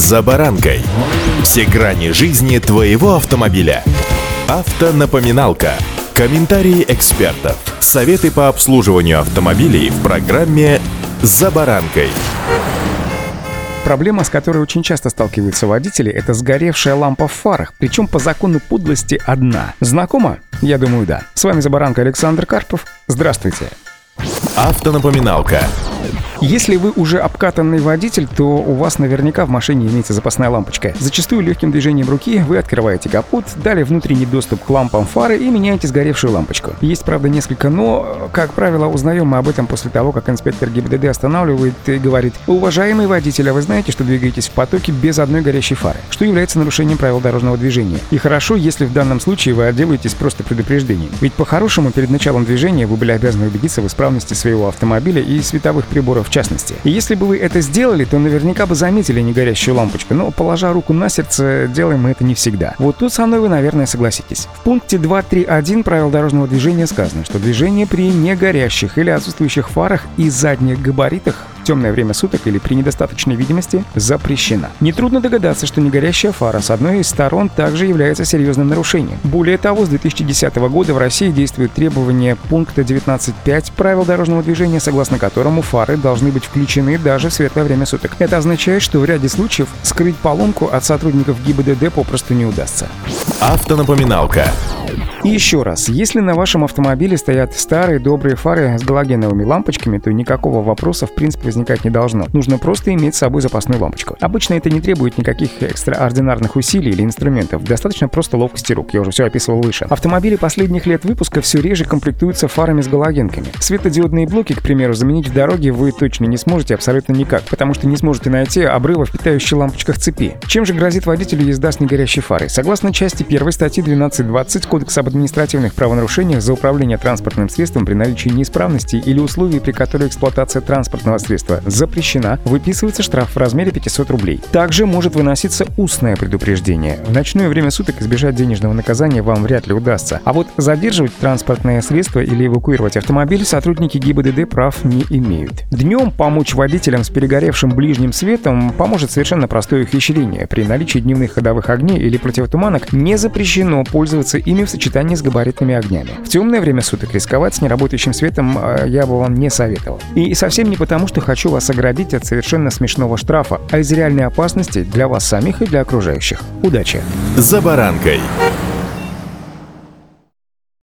«За баранкой». Все грани жизни твоего автомобиля. Автонапоминалка. Комментарии экспертов. Советы по обслуживанию автомобилей в программе «За баранкой». Проблема, с которой очень часто сталкиваются водители, это сгоревшая лампа в фарах, причем по закону подлости одна. Знакомо? Я думаю, да. С вами «За баранкой» Александр Карпов. Здравствуйте. Автонапоминалка. Если вы уже обкатанный водитель, то у вас наверняка в машине имеется запасная лампочка. Зачастую легким движением руки вы открываете капот, далее внутренний доступ к лампам фары и меняете сгоревшую лампочку. Есть, правда, несколько «но». Как правило, узнаем мы об этом после того, как инспектор ГИБДД останавливает и говорит «Уважаемый водитель, а вы знаете, что двигаетесь в потоке без одной горящей фары, что является нарушением правил дорожного движения. И хорошо, если в данном случае вы отделаетесь просто предупреждением. Ведь по-хорошему, перед началом движения вы были обязаны убедиться в исправности своего автомобиля и световых приборов частности. И если бы вы это сделали, то наверняка бы заметили негорящую лампочку, но, положа руку на сердце, делаем мы это не всегда. Вот тут со мной вы, наверное, согласитесь. В пункте 2.3.1 правил дорожного движения сказано, что движение при негорящих или отсутствующих фарах и задних габаритах темное время суток или при недостаточной видимости запрещена. Нетрудно догадаться, что негорящая фара с одной из сторон также является серьезным нарушением. Более того, с 2010 года в России действует требование пункта 19.5 правил дорожного движения, согласно которому фары должны быть включены даже в светлое время суток. Это означает, что в ряде случаев скрыть поломку от сотрудников ГИБДД попросту не удастся. Автонапоминалка. Еще раз, если на вашем автомобиле стоят старые добрые фары с галогеновыми лампочками, то никакого вопроса в принципе возникать не должно. Нужно просто иметь с собой запасную лампочку. Обычно это не требует никаких экстраординарных усилий или инструментов. Достаточно просто ловкости рук. Я уже все описывал выше. Автомобили последних лет выпуска все реже комплектуются фарами с галогенками. Светодиодные блоки, к примеру, заменить в дороге вы точно не сможете абсолютно никак, потому что не сможете найти обрыва в питающей лампочках цепи. Чем же грозит водителю езда с негорящей фарой? Согласно части 1 статьи 12.20 Кодекса об административных правонарушениях за управление транспортным средством при наличии неисправностей или условий, при которых эксплуатация транспортного средства запрещена, выписывается штраф в размере 500 рублей. Также может выноситься устное предупреждение. В ночное время суток избежать денежного наказания вам вряд ли удастся. А вот задерживать транспортное средство или эвакуировать автомобиль сотрудники ГИБДД прав не имеют. Днем помочь водителям с перегоревшим ближним светом поможет совершенно простое ухищрение. При наличии дневных ходовых огней или противотуманок не запрещено пользоваться ими в сочетании с габаритными огнями. В темное время суток рисковать с неработающим светом э, я бы вам не советовал. И совсем не потому, что хочу вас оградить от совершенно смешного штрафа, а из реальной опасности для вас самих и для окружающих. Удачи! «За баранкой».